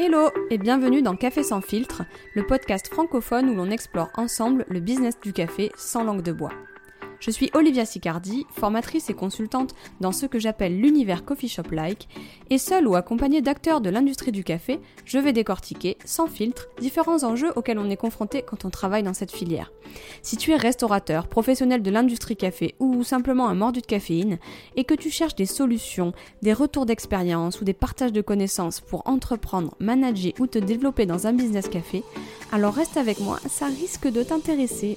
Hello et bienvenue dans Café sans filtre, le podcast francophone où l'on explore ensemble le business du café sans langue de bois. Je suis Olivia Sicardi, formatrice et consultante dans ce que j'appelle l'univers coffee shop like, et seule ou accompagnée d'acteurs de l'industrie du café, je vais décortiquer, sans filtre, différents enjeux auxquels on est confronté quand on travaille dans cette filière. Si tu es restaurateur, professionnel de l'industrie café ou simplement un mordu de caféine, et que tu cherches des solutions, des retours d'expérience ou des partages de connaissances pour entreprendre, manager ou te développer dans un business café, alors reste avec moi, ça risque de t'intéresser.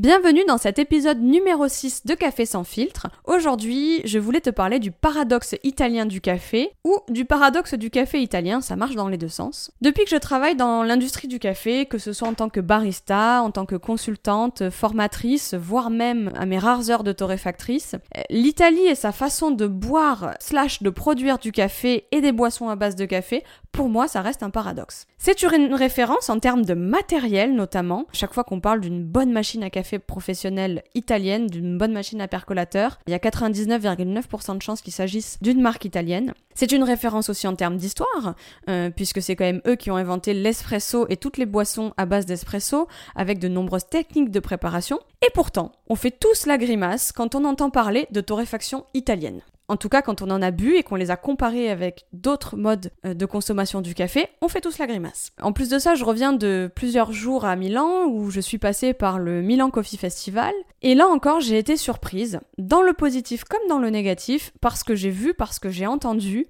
Bienvenue dans cet épisode numéro 6 de Café sans filtre. Aujourd'hui, je voulais te parler du paradoxe italien du café ou du paradoxe du café italien, ça marche dans les deux sens. Depuis que je travaille dans l'industrie du café, que ce soit en tant que barista, en tant que consultante, formatrice, voire même à mes rares heures de torréfactrice, l'Italie et sa façon de boire slash de produire du café et des boissons à base de café, pour moi, ça reste un paradoxe. C'est une référence en termes de matériel notamment. Chaque fois qu'on parle d'une bonne machine à café professionnelle italienne d'une bonne machine à percolateur. Il y a 99,9% de chances qu'il s'agisse d'une marque italienne. C'est une référence aussi en termes d'histoire, euh, puisque c'est quand même eux qui ont inventé l'espresso et toutes les boissons à base d'espresso, avec de nombreuses techniques de préparation. Et pourtant, on fait tous la grimace quand on entend parler de torréfaction italienne. En tout cas, quand on en a bu et qu'on les a comparés avec d'autres modes euh, de consommation du café, on fait tous la grimace. En plus de ça, je reviens de plusieurs jours à Milan où je suis passée par le Milan Coffee Festival. Et là encore, j'ai été surprise, dans le positif comme dans le négatif, parce que j'ai vu, parce que j'ai entendu,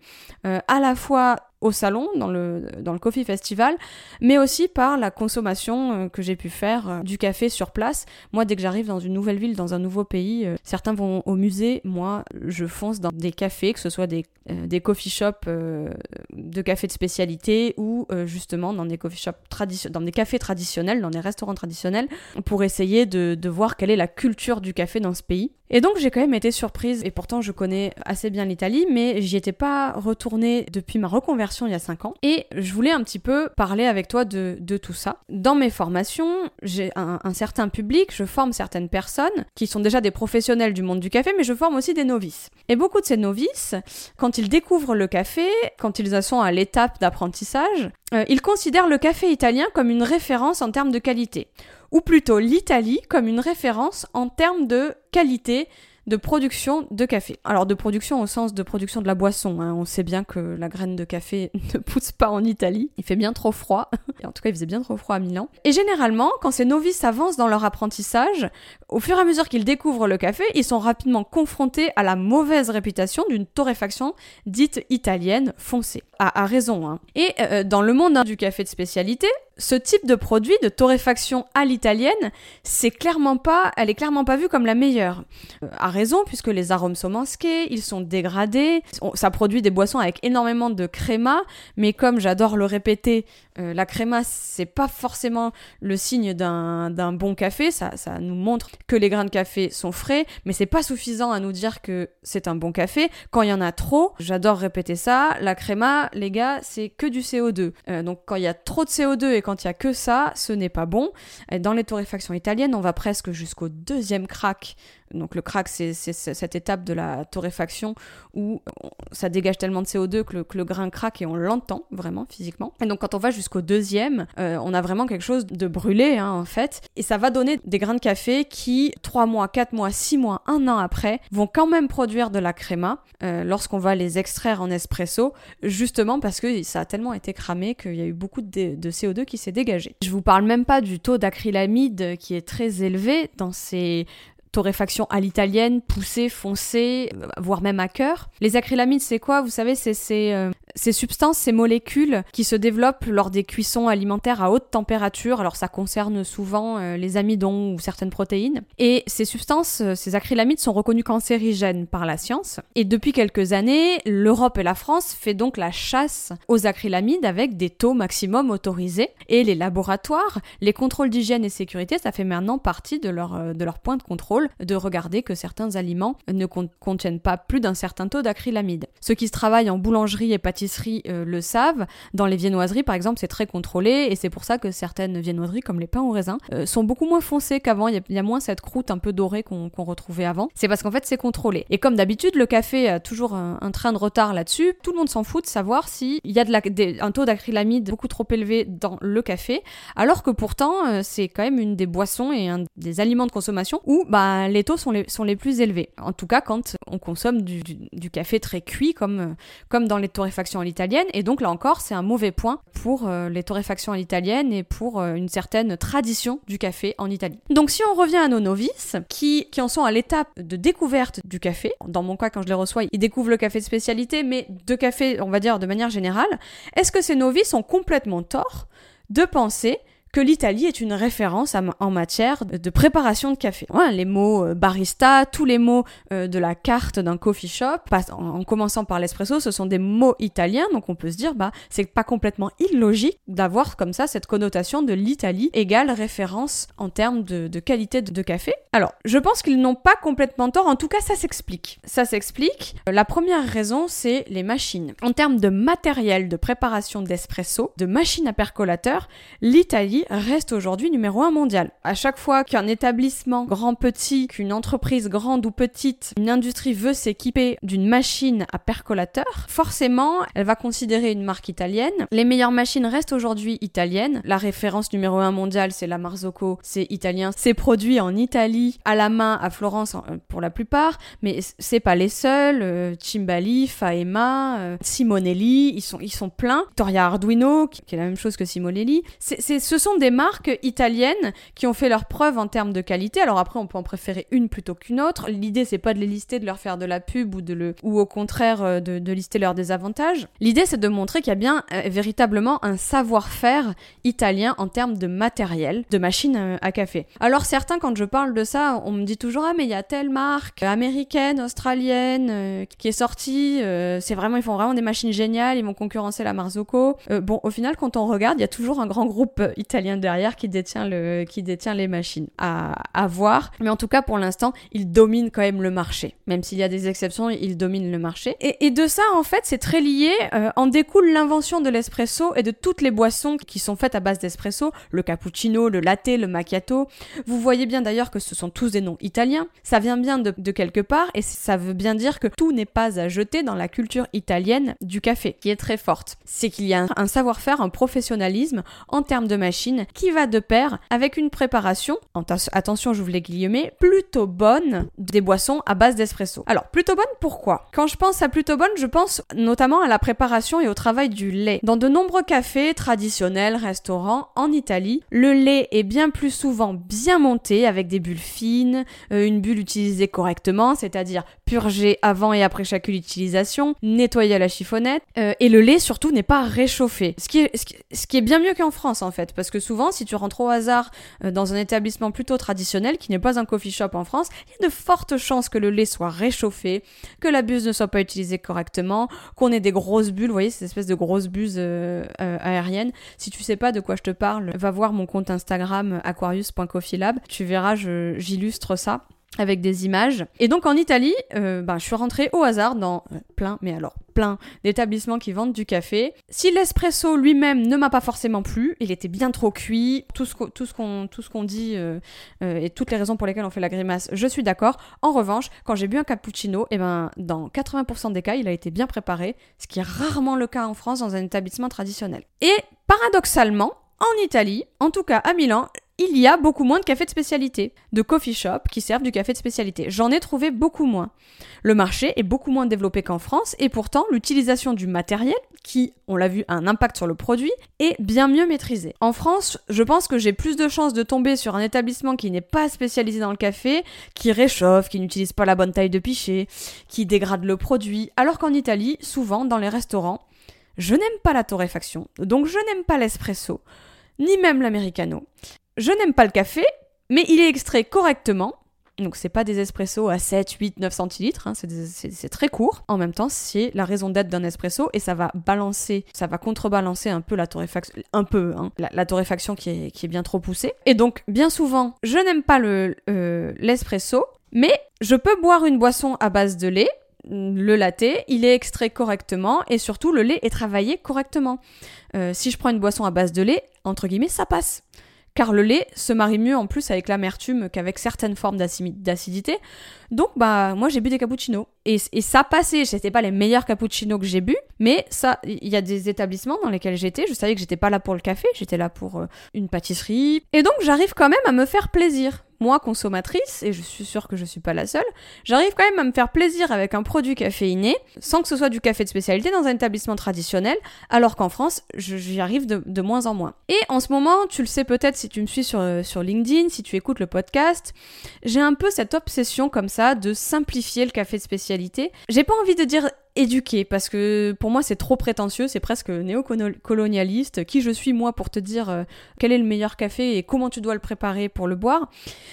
euh, à la fois au salon, dans le, dans le Coffee Festival, mais aussi par la consommation euh, que j'ai pu faire euh, du café sur place. Moi, dès que j'arrive dans une nouvelle ville, dans un nouveau pays, certains vont au musée, moi, je fonce dans des cafés, que ce soit des, des coffee shops de café de spécialité ou justement dans des coffee shops dans des cafés traditionnels, dans des restaurants traditionnels, pour essayer de, de voir quelle est la culture du café dans ce pays. Et donc j'ai quand même été surprise, et pourtant je connais assez bien l'Italie, mais j'y étais pas retournée depuis ma reconversion il y a 5 ans. Et je voulais un petit peu parler avec toi de, de tout ça. Dans mes formations, j'ai un, certain public, je forme certaines personnes qui sont déjà des professionnels du monde du café, mais je forme aussi des novices. Et beaucoup de ces novices, quand ils découvrent le café, quand ils sont à l'étape d'apprentissage, euh, ils considèrent le café italien comme une référence en termes de qualité ou plutôt l'Italie comme une référence en termes de qualité de production de café. Alors de production au sens de production de la boisson. Hein. On sait bien que la graine de café ne pousse pas en Italie. Il fait bien trop froid. En tout cas, il faisait bien trop froid à Milan. Et généralement, quand ces novices avancent dans leur apprentissage, au fur et à mesure qu'ils découvrent le café, ils sont rapidement confrontés à la mauvaise réputation d'une torréfaction dite italienne foncée. À, raison. Hein. Et euh, dans le monde du café de spécialité, ce type de produit de torréfaction à l'italienne, c'est clairement pas, elle est clairement pas vue comme la meilleure. Euh, à raison, puisque les arômes sont masqués, ils sont dégradés, ça produit des boissons avec énormément de créma, mais comme j'adore le répéter, euh, la créma, c'est pas forcément le signe d'un bon café, ça, ça nous montre que les grains de café sont frais, mais c'est pas suffisant à nous dire que c'est un bon café. Quand il y en a trop, j'adore répéter ça, la créma, les gars, c'est que du CO2. Euh, donc quand il y a trop de CO2 et quand il y a que ça, ce n'est pas bon. Dans les torréfactions italiennes, on va presque jusqu'au deuxième crack donc le crack, c'est cette étape de la torréfaction où ça dégage tellement de CO2 que le, grain craque et on l'entend vraiment physiquement. Et donc quand on va jusqu'au deuxième, euh, on a vraiment quelque chose de brûlé hein, en fait. Et ça va donner des grains de café qui, 3 mois, 4 mois, 6 mois, 1 an après, vont quand même produire de la créma euh, lorsqu'on va les extraire en espresso, justement parce que ça a tellement été cramé qu'il y a eu beaucoup de, de CO2 qui s'est dégagé. Je vous parle même pas du taux d'acrylamide qui est très élevé dans ces torréfaction à l'italienne, poussée, foncée, voire même à cœur. Les acrylamides, c'est quoi? Vous savez, c'est ces, euh, ces substances, ces molécules qui se développent lors des cuissons alimentaires à haute température. Alors ça concerne souvent euh, les amidons ou certaines protéines. Et ces substances, euh, ces acrylamides sont reconnus cancérigènes par la science. Et depuis quelques années, l'Europe et la France fait donc la chasse aux acrylamides avec des taux maximum autorisés. Et les laboratoires, les contrôles d'hygiène et sécurité, ça fait maintenant partie de leur, de leur point de contrôle de regarder que certains aliments ne contiennent pas plus d'un certain taux d'acrylamide. Ce qui se travaille en boulangerie et pâtisserie pâtisseries le savent, dans les viennoiseries par exemple, c'est très contrôlé et c'est pour ça que certaines viennoiseries, comme les pains au raisin, sont beaucoup moins foncées qu'avant. Il y, a moins cette croûte un peu dorée qu'on retrouvait avant. C'est parce qu'en fait, c'est contrôlé. Et comme d'habitude, le café a toujours un, train de retard là-dessus. Tout le monde s'en fout de savoir s'il y a un taux d'acrylamide beaucoup trop élevé dans le café, alors que pourtant, c'est quand même une des boissons et un des aliments de consommation où bah, les taux sont les, plus élevés. En tout cas, quand on consomme du, café très cuit, comme dans les torréfactions à l'italienne. Et donc, là encore, c'est un mauvais point pour euh, les torréfactions à l'italienne et pour euh, une certaine tradition du café en Italie. Donc, si on revient à nos novices, qui, qui en sont à l'étape de découverte du café, dans mon cas, quand je les reçois, ils découvrent le café de spécialité, mais de café, on va dire, de manière générale, est-ce que ces novices ont complètement tort de penser que l'Italie est une référence en matière de préparation de café. les mots euh, barista, tous les mots euh, de la carte d'un coffee shop, en, commençant par l'espresso, ce sont des mots italiens, donc on peut se dire, bah, c'est pas complètement illogique d'avoir comme ça cette connotation de l'Italie égale référence en termes de, qualité de, café. Alors, je pense qu'ils n'ont pas complètement tort, en tout cas, ça s'explique. Ça s'explique. La première raison, c'est les machines. En termes de matériel de préparation d'espresso, de machines à percolateur, l'Italie reste aujourd'hui numéro un mondial. À chaque fois qu'un établissement grand petit, qu'une entreprise grande ou petite, une industrie veut s'équiper d'une machine à percolateur, forcément, elle va considérer une marque italienne. Les meilleures machines restent aujourd'hui italiennes. La référence numéro un mondiale, c'est la Marzocco, c'est italien. C'est produit en Italie, à la main, à Florence euh, pour la plupart, mais c'est pas les seuls. Euh, Cimbali, Faema, euh, Simonelli, ils sont, ils sont pleins. Toria Arduino, qui, est la même chose que Simonelli. C'est, ce sont des marques italiennes qui ont fait leur preuve en termes de qualité. Alors après, on peut en préférer une plutôt qu'une autre. L'idée, c'est pas de les lister, de leur faire de la pub ou, de le, ou au contraire euh, de, lister leurs désavantages. L'idée, c'est de montrer qu'il y a bien euh, véritablement un savoir-faire italien en termes de matériel, de machines euh, à café. Alors certains, quand je parle de ça, on me dit toujours ah mais il y a telle marque américaine, australienne qui est sortie. c'est vraiment ils font vraiment des machines géniales, ils vont concurrencer la Marzocco. bon, au final, quand on regarde, il y a toujours un grand groupe italien derrière qui détient, le, qui détient les machines. À, à voir. Mais en tout cas, pour l'instant, il domine quand même le marché. Même s'il y a des exceptions, il domine le marché. Et, et de ça, en fait, c'est très lié. Euh, en découle l'invention de l'espresso et de toutes les boissons qui sont faites à base d'espresso. Le cappuccino, le latte, le macchiato. Vous voyez bien d'ailleurs que ce sont tous des noms italiens. Ça vient bien de, de quelque part et ça veut bien dire que tout n'est pas à jeter dans la culture italienne du café, qui est très forte. C'est qu'il y a un savoir-faire, un professionnalisme en termes de machines qui va de pair avec une préparation, attention vous les guillemets, plutôt bonne des boissons à base d'espresso. Alors plutôt bonne pourquoi? Quand je pense à plutôt bonne, je pense notamment à la préparation et au travail du lait. Dans de nombreux cafés traditionnels, restaurants en Italie, le lait est bien plus souvent bien monté avec des bulles fines, euh, une bulle utilisée correctement, c'est-à-dire purgée avant et après chaque utilisation, nettoyée à la chiffonnette, euh, et le lait surtout n'est pas réchauffé. Ce qui est bien mieux qu'en France en fait, parce que souvent, si tu rentres au hasard euh, dans un établissement plutôt traditionnel, qui n'est pas un coffee shop en France, il y a de fortes chances que le lait soit réchauffé, que la buse ne soit pas utilisée correctement, qu'on ait des grosses bulles, vous voyez, ces espèces de grosses buses euh, euh, aériennes. Si tu sais pas de quoi je te parle, va voir mon compte Instagram aquarius.coffeelab, tu verras, j'illustre ça avec des images. Et donc en Italie, ben, je suis rentrée au hasard dans plein, mais alors d'établissements qui vendent du café. Si l'espresso lui-même ne m'a pas forcément plu, il était bien trop cuit, tout ce qu'on tout ce qu'on dit euh, et toutes les raisons pour lesquelles on fait la grimace, je suis d'accord. En revanche, quand j'ai bu un cappuccino, eh ben dans 80% des cas, il a été bien préparé, ce qui est rarement le cas en France dans un établissement traditionnel. Et paradoxalement, en Italie, en tout cas à Milan, il y a beaucoup moins de cafés de spécialité, de coffee shop qui servent du café de spécialité. J'en ai trouvé beaucoup moins. Le marché est beaucoup moins développé qu'en France et pourtant l'utilisation du matériel, qui, on l'a vu, a un impact sur le produit, est bien mieux maîtrisée. En France, je pense que j'ai plus de chances de tomber sur un établissement qui n'est pas spécialisé dans le café, qui réchauffe, qui n'utilise pas la bonne taille de pichet, qui dégrade le produit, alors qu'en Italie, souvent dans les restaurants, je n'aime pas la torréfaction, donc je n'aime pas l'espresso, ni même l'americano. Je n'aime pas le café, mais il est extrait correctement. Donc c'est pas des espressos à 7, 8, 9 centilitres, hein, c'est très court. En même temps, c'est la raison d'être d'un espresso et ça va balancer, ça va contrebalancer un peu la torréfaction, hein, la, torréfaction qui est, qui est, bien trop poussée. Et donc bien souvent, je n'aime pas euh, l'espresso, mais je peux boire une boisson à base de lait le latte, il est extrait correctement et surtout le lait est travaillé correctement. Euh, si je prends une boisson à base de lait, entre guillemets, ça passe car le lait se marie mieux en plus avec l'amertume qu'avec certaines formes d'acidité. Donc bah moi j'ai bu des cappuccinos et, ça passait. C'était pas les meilleurs cappuccinos que j'ai bu, mais ça, il y a des établissements dans lesquels j'étais. Je savais que j'étais pas là pour le café, j'étais là pour euh, une pâtisserie. Et donc j'arrive quand même à me faire plaisir moi, consommatrice, et je suis sûre que je suis pas la seule, j'arrive quand même à me faire plaisir avec un produit caféiné, sans que ce soit du café de spécialité dans un établissement traditionnel, alors qu'en France, j'y arrive de, moins en moins. Et en ce moment, tu le sais peut-être si tu me suis sur, euh, sur LinkedIn, si tu écoutes le podcast, j'ai un peu cette obsession comme ça de simplifier le café de spécialité. J'ai pas envie de dire éduquer parce que pour moi c'est trop prétentieux, c'est presque néocolonialiste. Qui je suis moi pour te dire euh, quel est le meilleur café et comment tu dois le préparer pour le boire?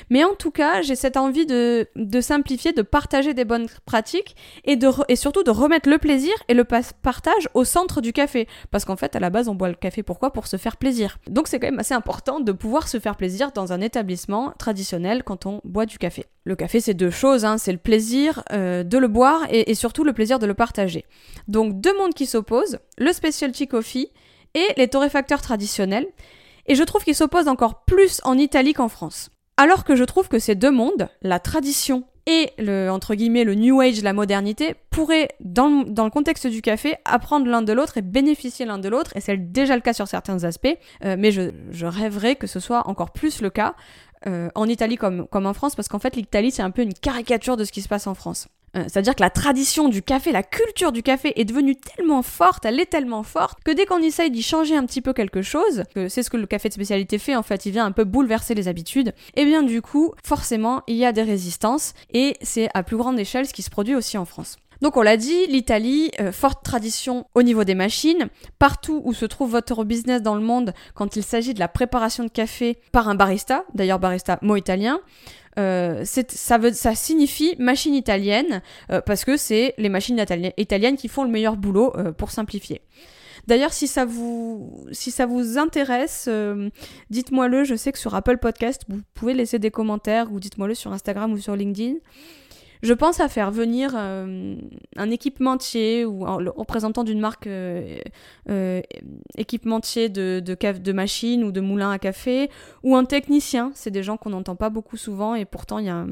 Mais en tout cas, j'ai cette envie de, simplifier, de partager des bonnes pratiques et, de et surtout de remettre le plaisir et le partage au centre du café. Parce qu'en fait, à la base, on boit le café pourquoi? Pour se faire plaisir. Donc c'est quand même assez important de pouvoir se faire plaisir dans un établissement traditionnel quand on boit du café. Le café, c'est deux choses, hein. c'est le plaisir euh, de le boire et surtout le plaisir de le partager donc deux mondes qui s'opposent, le specialty coffee et les torréfacteurs traditionnels, et je trouve qu'ils s'opposent encore plus en Italie qu'en France. Alors que je trouve que ces deux mondes, la tradition et le, entre guillemets, le New Age, la modernité, pourraient, dans, le contexte du café, apprendre l'un de l'autre et bénéficier l'un de l'autre, et c'est déjà le cas sur certains aspects, euh, mais je, rêverais que ce soit encore plus le cas euh, en Italie comme, comme en France, parce qu'en fait l'Italie c'est un peu une caricature de ce qui se passe en France. Euh, c'est-à-dire que la tradition du café, la culture du café est devenue tellement forte, elle est tellement forte, que dès qu'on essaye d'y changer un petit peu quelque chose, que c'est ce que le café de spécialité fait, en fait, il vient un peu bouleverser les habitudes, et eh bien du coup, forcément, il y a des résistances, et c'est à plus grande échelle ce qui se produit aussi en France. Donc on l'a dit, l'Italie, euh, forte tradition au niveau des machines. Partout où se trouve votre business dans le monde, quand il s'agit de la préparation de café par un barista, d'ailleurs barista mot italien, euh, ça, veut, ça signifie machine italienne euh, parce que c'est les machines italiennes qui font le meilleur boulot euh, pour simplifier. D'ailleurs, si si ça vous intéresse, dites-moi-le. Je sais que sur Apple Podcast, vous pouvez laisser des commentaires ou dites-moi-le sur Instagram ou sur LinkedIn. Je pense à faire venir euh, un équipementier ou le représentant d'une marque euh, euh, équipementier de, de, ou de moulins à café ou un technicien. C'est des gens qu'on n'entend pas beaucoup souvent et pourtant il y a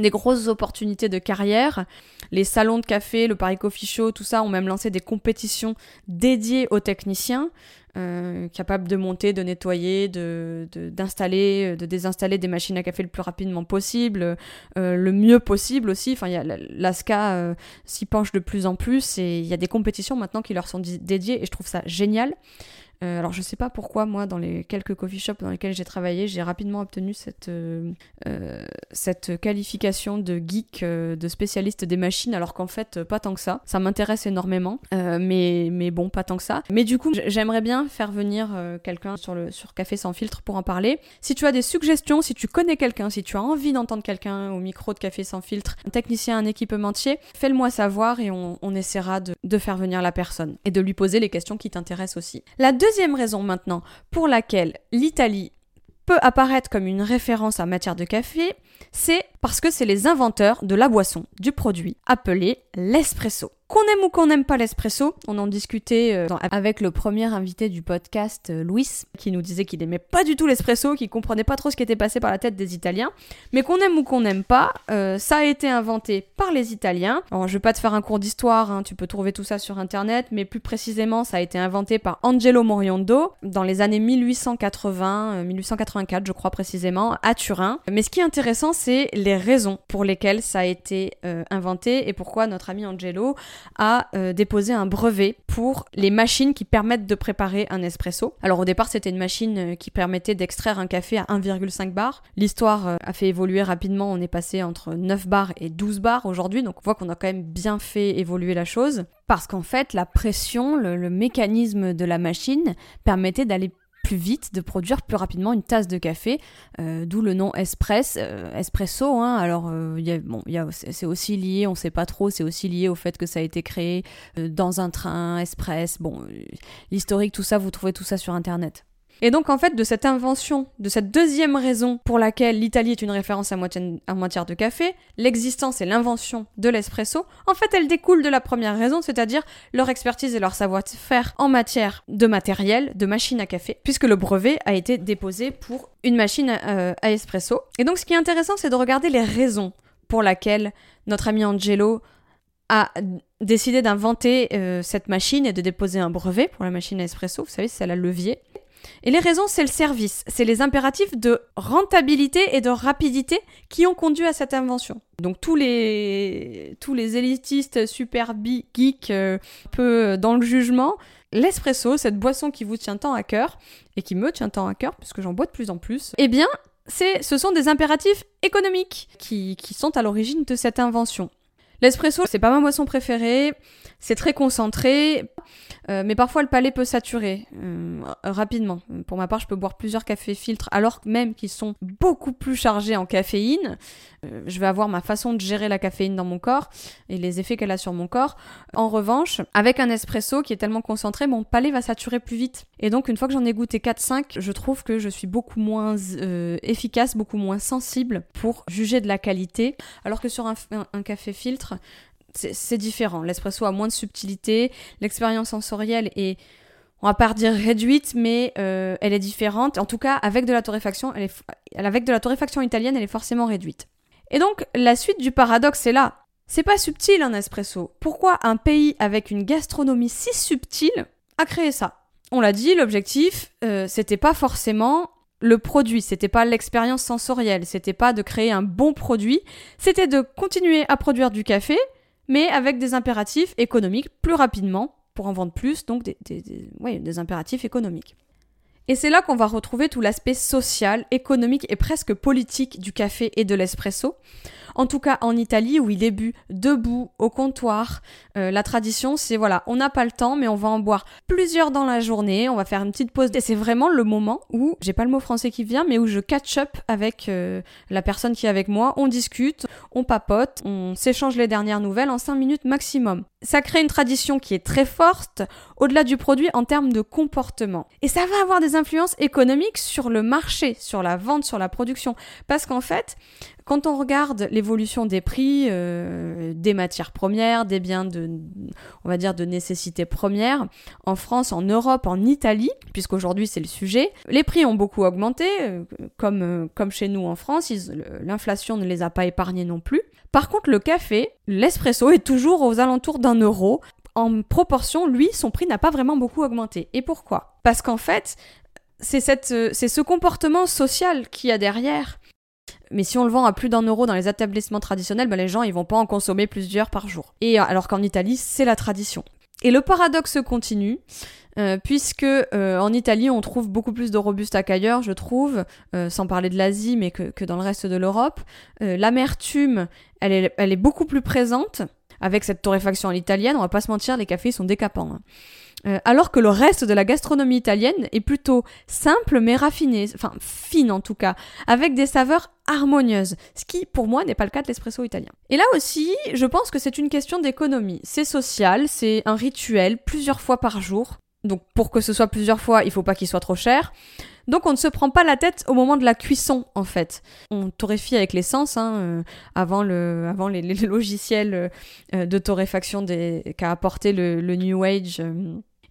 des grosses opportunités de carrière. Les salons de café, le Paris Coffee Show, tout ça ont même lancé des compétitions dédiées aux techniciens. Euh, capable de monter, de nettoyer, de, d'installer, de, désinstaller des machines à café le plus rapidement possible, euh, le mieux possible aussi. Enfin, y l'ASCA euh, s'y penche de plus en plus et il y a des compétitions maintenant qui leur sont dédiées et je trouve ça génial. Euh, alors je sais pas pourquoi moi dans les quelques coffee shops dans lesquels j'ai travaillé j'ai rapidement obtenu cette, euh, euh, cette qualification de geek, de spécialiste des machines alors qu'en fait pas tant que ça. Ça m'intéresse énormément mais, mais bon pas tant que ça. Mais du coup j'aimerais bien faire venir quelqu'un sur, sur Café sans filtre pour en parler. Si tu as des suggestions, si tu connais quelqu'un, si tu as envie d'entendre quelqu'un au micro de Café sans filtre, un technicien, un équipementier, fais-le-moi savoir et on, on essaiera de, de, faire venir la personne et de lui poser les questions qui t'intéressent aussi. La deuxième raison maintenant pour laquelle l'Italie peut apparaître comme une référence en matière de café, c'est parce que c'est les inventeurs de la boisson, du produit appelé l'espresso. Qu'on aime ou qu'on n'aime pas l'espresso, on en discutait euh, avec le premier invité du podcast, euh, Louis, qui nous disait qu'il aimait pas du tout l'espresso, qu'il comprenait pas trop ce qui était passé par la tête des Italiens. Mais qu'on aime ou qu'on n'aime pas, euh, ça a été inventé par les Italiens. Alors je vais pas te faire un cours d'histoire, hein, tu peux trouver tout ça sur internet, mais plus précisément, ça a été inventé par Angelo Moriondo dans les années 1880, 1884, je crois précisément, à Turin. Mais ce qui est intéressant, c'est les raisons pour lesquelles ça a été inventé et pourquoi notre ami Angelo a euh, déposé un brevet pour les machines qui permettent de préparer un espresso. Alors au départ, c'était une machine euh, qui permettait d'extraire un café à 1,5 bar. L'histoire euh, a fait évoluer rapidement, on est passé entre 9 bars et 12 bars aujourd'hui, donc on voit qu'on a quand même bien fait évoluer la chose. Parce qu'en fait, la pression, le mécanisme de la machine permettait d'aller plus vite, de produire plus rapidement une tasse de café, euh, d'où le nom espresso. Euh, espresso, hein. alors euh, c'est aussi lié, on sait pas trop, c'est aussi lié au fait que ça a été créé dans un train express. Bon, l'historique, tout ça, vous trouvez tout ça sur internet. Et donc en fait de cette invention, de cette deuxième raison pour laquelle l'Italie est une référence en matière de café, l'existence et l'invention de l'espresso, en fait elle découle de la première raison, c'est-à-dire leur expertise et leur savoir-faire en matière de matériel, de machine à café, puisque le brevet a été déposé pour une machine à, euh, à espresso. Et donc ce qui est intéressant c'est de regarder les raisons pour lesquelles notre ami Angelo a décidé d'inventer euh, cette machine et de déposer un brevet pour la machine à espresso. Vous savez, c'est la levier. Et les raisons, c'est le service. C'est les impératifs de rentabilité et de rapidité qui ont conduit à cette invention. Donc tous les, tous les élitistes super geeks, euh, peu dans le jugement, l'espresso, cette boisson qui vous tient tant à cœur, et qui me tient tant à cœur, puisque j'en bois de plus en plus, eh bien, ce sont des impératifs économiques qui, qui sont à l'origine de cette invention. L'espresso, c'est pas ma boisson préférée, c'est très concentré, euh, mais parfois le palais peut saturer euh, rapidement. Pour ma part, je peux boire plusieurs cafés filtres alors même qu'ils sont beaucoup plus chargés en caféine. Euh, je vais avoir ma façon de gérer la caféine dans mon corps et les effets qu'elle a sur mon corps. En revanche, avec un espresso qui est tellement concentré, mon palais va saturer plus vite. Et donc une fois que j'en ai goûté 4-5, je trouve que je suis beaucoup moins efficace, beaucoup moins sensible pour juger de la qualité. Alors que sur un café filtre, c'est différent. L'espresso a moins de subtilité, l'expérience sensorielle est, on va pas dire réduite, mais euh, elle est différente. En tout cas, avec de la torréfaction, elle est, avec de la torréfaction italienne, elle est forcément réduite. Et donc, la suite du paradoxe est là. C'est pas subtil un espresso. Pourquoi un pays avec une gastronomie si subtile a créé ça? On l'a dit, l'objectif, euh, c'était pas forcément le produit, c'était pas l'expérience sensorielle, c'était pas de créer un bon produit, c'était de continuer à produire du café, mais avec des impératifs économiques plus rapidement pour en vendre plus, donc des, impératifs économiques. Et c'est là qu'on va retrouver tout l'aspect social, économique et presque politique du café et de l'espresso. En tout cas, en Italie, où il est bu debout, au comptoir, euh, la tradition, c'est voilà, on n'a pas le temps, mais on va en boire plusieurs dans la journée, on va faire une petite pause. Et c'est vraiment le moment où, j'ai pas le mot français qui vient, mais où je catch up avec euh, la personne qui est avec moi, on discute, on papote, on s'échange les dernières nouvelles en 5 minutes maximum. Ça crée une tradition qui est très forte, au-delà du produit en termes de comportement. Et ça va avoir des influences économiques sur le marché, sur la vente, sur la production. Parce qu'en fait, quand on regarde l'évolution des prix euh, des matières premières, des biens de, on va dire, de nécessité première, en France, en Europe, en Italie, puisqu'aujourd'hui c'est le sujet, les prix ont beaucoup augmenté, euh, comme, euh, comme chez nous en France, l'inflation ne les a pas épargnés non plus. Par contre, le café, l'espresso est toujours aux alentours d'un euro. En proportion, lui, son prix n'a pas vraiment beaucoup augmenté. Et pourquoi? Parce qu'en fait, c'est ce comportement social qu'il y a derrière mais si on le vend à plus d'un euro dans les établissements traditionnels, ben les gens ils vont pas en consommer plusieurs par jour. Et alors qu'en Italie, c'est la tradition. Et le paradoxe continue, euh, puisque euh, en Italie on trouve beaucoup plus de robusta qu'ailleurs, je trouve, euh, sans parler de l'Asie, mais que, dans le reste de l'Europe. L'amertume, elle est, beaucoup plus présente avec cette torréfaction italienne. On va pas se mentir, les cafés sont décapants. Hein. Euh, alors que le reste de la gastronomie italienne est plutôt simple mais raffinée, enfin fine en tout cas, avec des saveurs harmonieuses, ce qui pour moi n'est pas le cas de l'espresso italien. Et là aussi, je pense que c'est une question d'économie. C'est social, c'est un rituel, plusieurs fois par jour. Donc pour que ce soit plusieurs fois, il faut pas qu'il soit trop cher. Donc on ne se prend pas la tête au moment de la cuisson en fait. On torréfie avec l'essence hein, euh, avant, le, avant les, logiciels euh, de torréfaction qu'a apporté le, New Age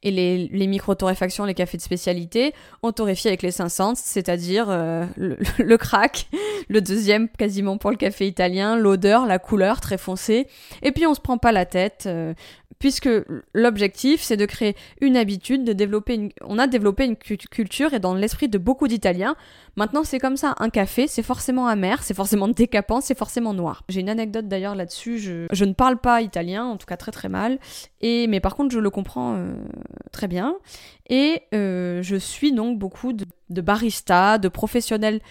et les, micro-torréfactions, les cafés de spécialité, on torréfie avec les 500, c'est-à-dire euh, le, crack, le deuxième quasiment pour le café italien, l'odeur, la couleur très foncée, et puis on se prend pas la tête, euh, puisque l'objectif c'est de créer une habitude, de développer on a développé une culture et dans l'esprit de beaucoup d'Italiens, maintenant c'est comme ça, un café c'est forcément amer, c'est forcément décapant, c'est forcément noir. J'ai une anecdote d'ailleurs là-dessus, je... ne parle pas italien, en tout cas très très mal, et mais par contre je le comprends euh, très bien, et euh, je suis donc beaucoup de, de baristas, de professionnels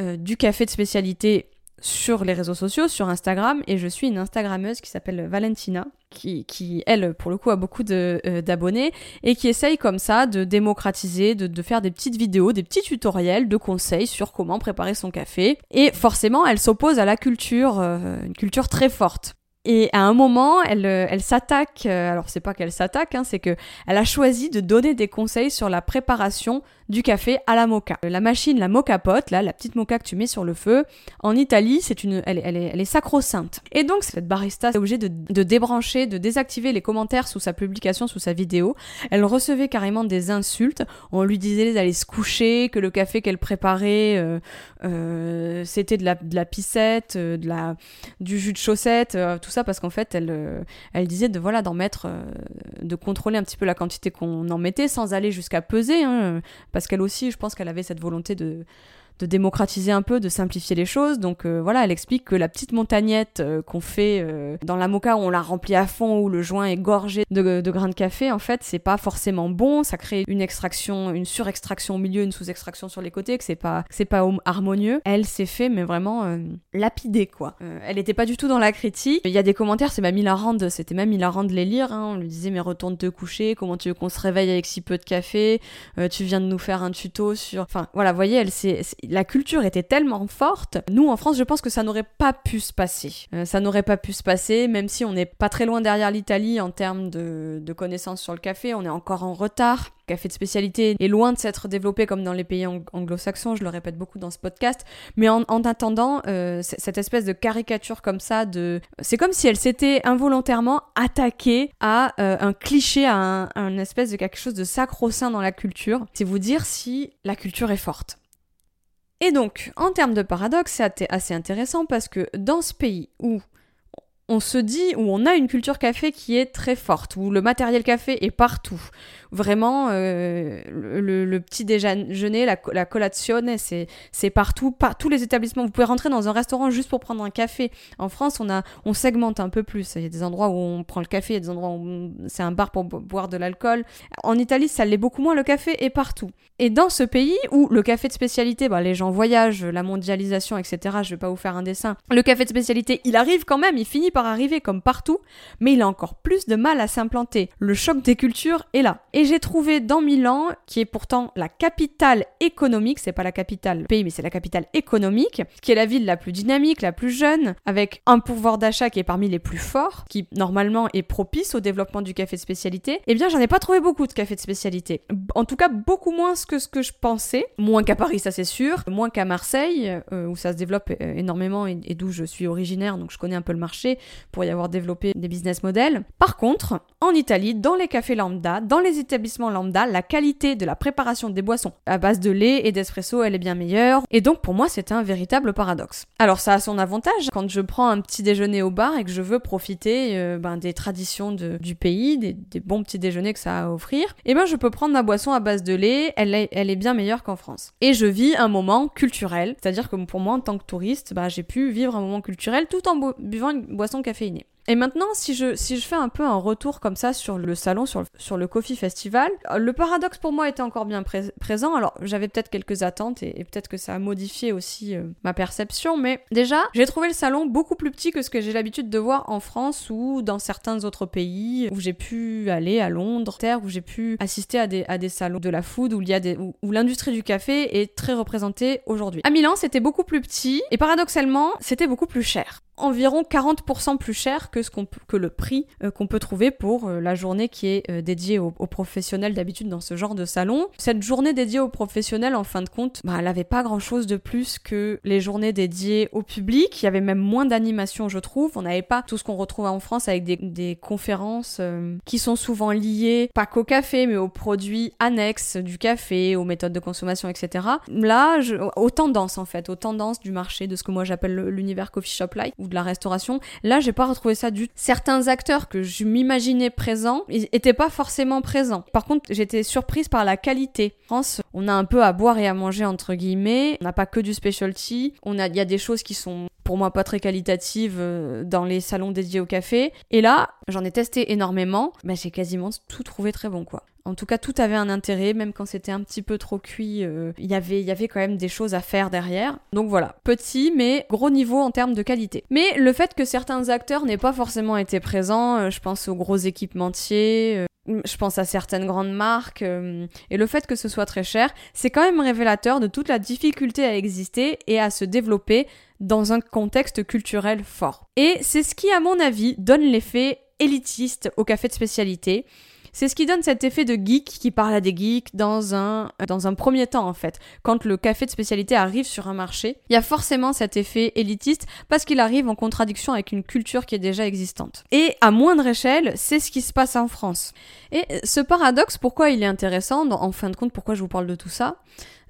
euh, du café de spécialité sur les réseaux sociaux, sur Instagram, et je suis une Instagrammeuse qui s'appelle Valentina, qui, elle, pour le coup, a beaucoup euh, d'abonnés, et qui essaye comme ça de démocratiser, de, de, faire des petites vidéos, des petits tutoriels de conseils sur comment préparer son café. Et forcément, elle s'oppose à la culture, euh, une culture très forte. Et à un moment, elle, euh, elle s'attaque, euh, alors c'est pas qu'elle s'attaque, hein, c'est que elle a choisi de donner des conseils sur la préparation du café à la moka. La machine, la moka pot, là, la petite moka que tu mets sur le feu, en Italie, c'est une, elle, elle, est, elle est sacro-sainte. Et donc, cette barista est obligée de, de débrancher, de désactiver les commentaires sous sa publication, sous sa vidéo. Elle recevait carrément des insultes. On lui disait d'aller se coucher, que le café qu'elle préparait, euh, euh, c'était de la, de la pissette, euh, de la, du jus de chaussette, euh, tout ça parce qu'en fait, elle, euh, elle disait de voilà d'en mettre, euh, de contrôler un petit peu la quantité qu'on en mettait sans aller jusqu'à peser, hein, parce qu'elle aussi, je pense qu'elle avait cette volonté de de démocratiser un peu, de simplifier les choses. Donc euh, voilà, elle explique que la petite montagnette euh, qu'on fait euh, dans la moka où on la remplit à fond, où le joint est gorgé de, grains de café, en fait, c'est pas forcément bon. Ça crée une extraction, une surextraction au milieu, une sous-extraction sur les côtés, que c'est pas, c'est pas harmonieux. Elle s'est fait, mais vraiment lapidée, quoi. Elle était pas du tout dans la critique. Il y a des commentaires, c'est même hilarant c'était même hilarant de les lire. Hein. On lui disait, mais retourne te coucher, comment tu veux qu'on se réveille avec si peu de café? Tu viens de nous faire un tuto sur. Enfin, voilà, voyez, elle c'est la culture était tellement forte. Nous, en France, je pense que ça n'aurait pas pu se passer. Euh, ça n'aurait pas pu se passer, même si on n'est pas très loin derrière l'Italie en termes de, de connaissances sur le café. On est encore en retard. Café de spécialité est loin de s'être développé comme dans les pays ang- anglo-saxons, je le répète beaucoup dans ce podcast. Mais en, en attendant, euh, cette espèce de caricature comme ça, de, c'est comme si elle s'était involontairement attaquée à euh, un cliché, à un, un espèce de quelque chose de sacro-saint dans la culture. C'est vous dire si la culture est forte. Et donc, en termes de paradoxe, c'est assez intéressant parce que dans ce pays où on se dit, où on a une culture café qui est très forte, où le matériel café est partout, vraiment euh, le, petit déjeuner, la, la colazione, c'est partout, par tous les établissements. Vous pouvez rentrer dans un restaurant juste pour prendre un café. En France, on a, on segmente un peu plus. Il y a des endroits où on prend le café, il y a des endroits où c'est un bar pour bo- boire de l'alcool. En Italie, ça l'est beaucoup moins. Le café est partout. Et dans ce pays où le café de spécialité, bah, les gens voyagent, la mondialisation, etc. Je vais pas vous faire un dessin. Le café de spécialité, il arrive quand même, il finit par arriver comme partout, mais il a encore plus de mal à s'implanter. Le choc des cultures est là. J'ai trouvé dans Milan, qui est pourtant la capitale économique, c'est pas la capitale pays, mais c'est la capitale économique, qui est la ville la plus dynamique, la plus jeune, avec un pouvoir d'achat qui est parmi les plus forts, qui normalement est propice au développement du café de spécialité. Eh bien, j'en ai pas trouvé beaucoup de café de spécialité. En tout cas, beaucoup moins que ce que je pensais. Moins qu'à Paris, ça c'est sûr. Moins qu'à Marseille, euh, où ça se développe euh, énormément et, et d'où je suis originaire, donc je connais un peu le marché pour y avoir développé des business models. Par contre, en Italie, dans les cafés lambda, dans les lambda, la qualité de la préparation des boissons à base de lait et d'espresso, elle est bien meilleure. Et donc pour moi, c'est un véritable paradoxe. Alors ça a son avantage quand je prends un petit déjeuner au bar et que je veux profiter euh, ben, des traditions du pays, des, bons petits déjeuners que ça a à offrir, et ben je peux prendre ma boisson à base de lait, elle est, bien meilleure qu'en France. Et je vis un moment culturel, c'est-à-dire que pour moi en tant que touriste, bah, j'ai pu vivre un moment culturel tout en buvant une boisson caféinée. Et maintenant, si je, si je fais un peu un retour comme ça sur le salon, sur le, sur le Coffee Festival, euh, le paradoxe pour moi était encore bien pré- présent. Alors, j'avais peut-être quelques attentes et, peut-être que ça a modifié aussi euh, ma perception, mais déjà, j'ai trouvé le salon beaucoup plus petit que ce que j'ai l'habitude de voir en France ou dans certains autres pays où j'ai pu aller à Londres, terre où j'ai pu assister à des, à des salons de la food où il y a où l'industrie du café est très représentée aujourd'hui. À Milan, c'était beaucoup plus petit et paradoxalement, c'était beaucoup plus cher environ 40% plus cher que, ce que le prix euh, qu'on peut trouver pour euh, la journée qui est euh, dédiée aux, professionnels d'habitude dans ce genre de salon. Cette journée dédiée aux professionnels, en fin de compte, bah, elle avait pas grand chose de plus que les journées dédiées au public. Il y avait même moins d'animation, je trouve. On n'avait pas tout ce qu'on retrouve en France avec des, conférences qui sont souvent liées, pas qu'au café, mais aux produits annexes du café, aux méthodes de consommation, etc. Là, aux tendances en fait, aux tendances du marché, de ce que moi j'appelle le- l'univers coffee shop like ou de la restauration. Là, j'ai pas retrouvé ça du tout. Certains acteurs que je m'imaginais présents, ils étaient pas forcément présents. Par contre, j'étais surprise par la qualité. En France, on a un peu à boire et à manger entre guillemets. On n'a pas que du specialty. On a, il y a des choses qui sont pour moi pas très qualitatives euh, dans les salons dédiés au café. Et là, j'en ai testé énormément. Bah, j'ai quasiment tout trouvé très bon quoi. En tout cas, tout avait un intérêt, même quand c'était un petit peu trop cuit, euh, il y avait- il y avait quand même des choses à faire derrière. Donc voilà, petit mais gros niveau en termes de qualité. Mais le fait que certains acteurs n'aient pas forcément été présents, euh, je pense aux gros équipementiers, euh, je pense à certaines grandes marques, et le fait que ce soit très cher, c'est quand même révélateur de toute la difficulté à exister et à se développer dans un contexte culturel fort. Et c'est ce qui, à mon avis, donne l'effet élitiste au café de spécialité, c'est ce qui donne cet effet de geek qui parle à des geeks dans un, dans un premier temps en fait. Quand le café de spécialité arrive sur un marché, il y a forcément cet effet élitiste parce qu'il arrive en contradiction avec une culture qui est déjà existante. Et à moindre échelle, c'est ce qui se passe en France. Et ce paradoxe, pourquoi il est intéressant, en fin de compte, pourquoi je vous parle de tout ça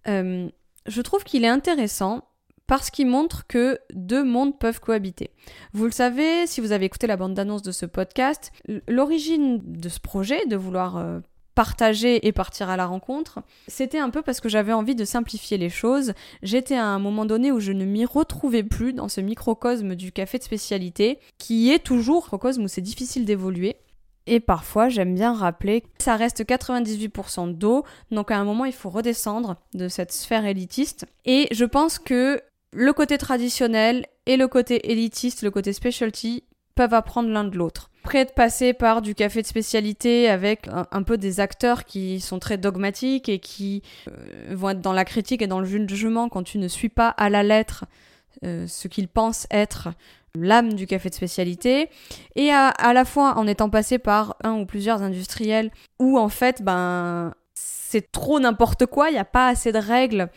euh, Je trouve qu'il est intéressant parce qu'il montre que deux mondes peuvent cohabiter. Vous le savez, si vous avez écouté la bande-annonce de ce podcast, l'origine de ce projet, de vouloir euh, partager et partir à la rencontre, c'était un peu parce que j'avais envie de simplifier les choses. J'étais à un moment donné où je ne m'y retrouvais plus dans ce microcosme du café de spécialité, qui est toujours un microcosme où c'est difficile d'évoluer. Et parfois, j'aime bien rappeler que ça reste 98% d'eau, donc à un moment, il faut redescendre de cette sphère élitiste. Et je pense que le côté traditionnel et le côté élitiste, le côté specialty, peuvent apprendre l'un de l'autre. Prêt de passer par du café de spécialité avec un, peu des acteurs qui sont très dogmatiques et qui euh, vont être dans la critique et dans le jugement quand tu ne suis pas à la lettre euh, ce qu'ils pensent être l'âme du café de spécialité, et à, à, la fois en étant passé par un ou plusieurs industriels où en fait, ben, c'est trop n'importe quoi, il n'y a pas assez de règles,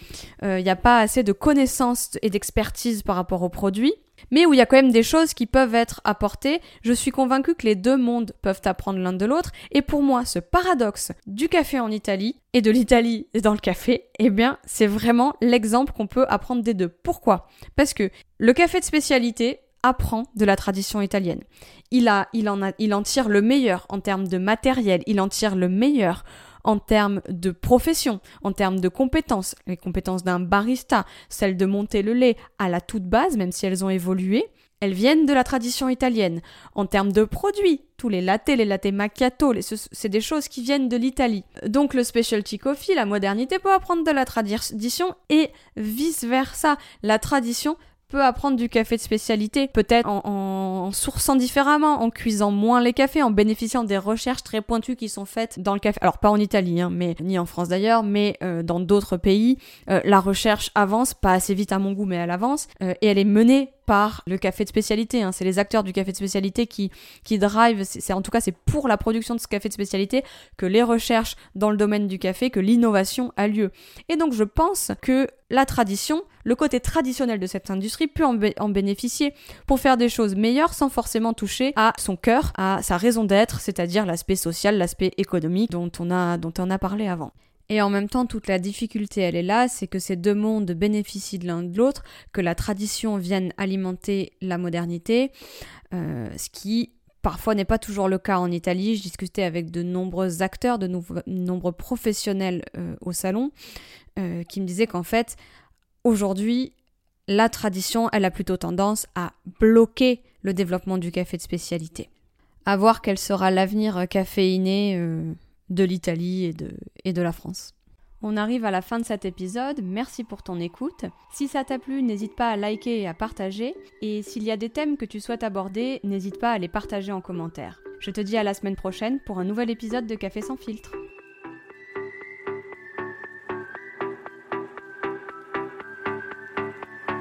euh, il n'y a pas assez de connaissances et d'expertise par rapport aux produits, mais où il y a quand même des choses qui peuvent être apportées. Je suis convaincue que les deux mondes peuvent apprendre l'un de l'autre, et pour moi, ce paradoxe du café en Italie et de l'Italie dans le café, eh bien, c'est vraiment l'exemple qu'on peut apprendre des deux. Pourquoi? Parce que le café de spécialité, apprend de la tradition italienne. Il, a, il, en a, il en tire le meilleur en termes de matériel, il en tire le meilleur en termes de profession, en termes de compétences, les compétences d'un barista, celles de monter le lait à la toute base, même si elles ont évolué, elles viennent de la tradition italienne. En termes de produits, tous les lattés, les latte macchiato, c'est des choses qui viennent de l'Italie. Donc le specialty coffee, la modernité peut apprendre de la tradition et vice-versa. La tradition peut apprendre du café de spécialité, peut-être en, en, sourçant différemment, en cuisant moins les cafés, en bénéficiant des recherches très pointues qui sont faites dans le café. Alors pas en Italie, hein, mais ni en France d'ailleurs, mais euh, dans d'autres pays, euh, la recherche avance, pas assez vite à mon goût, mais elle avance, euh, et elle est menée par le café de spécialité. Hein. C'est les acteurs du café de spécialité qui, qui drive, c'est, en tout cas c'est pour la production de ce café de spécialité que les recherches dans le domaine du café, que l'innovation a lieu. Et donc je pense que la tradition, le côté traditionnel de cette industrie peut en, bénéficier pour faire des choses meilleures sans forcément toucher à son cœur, à sa raison d'être, c'est-à-dire l'aspect social, l'aspect économique dont on a, dont on a parlé avant. Et en même temps, toute la difficulté, elle est là, c'est que ces deux mondes bénéficient de l'un de l'autre, que la tradition vienne alimenter la modernité, euh, ce qui parfois n'est pas toujours le cas en Italie. Je discutais avec de nombreux acteurs, de nombreux professionnels euh, au salon, euh, qui me disaient qu'en fait, aujourd'hui, la tradition, elle a plutôt tendance à bloquer le développement du café de spécialité. À voir quel sera l'avenir caféiné de l'Italie et de, et de la France. On arrive à la fin de cet épisode, merci pour ton écoute. Si ça t'a plu, n'hésite pas à liker et à partager. Et s'il y a des thèmes que tu souhaites aborder, n'hésite pas à les partager en commentaire. Je te dis à la semaine prochaine pour un nouvel épisode de Café sans filtre.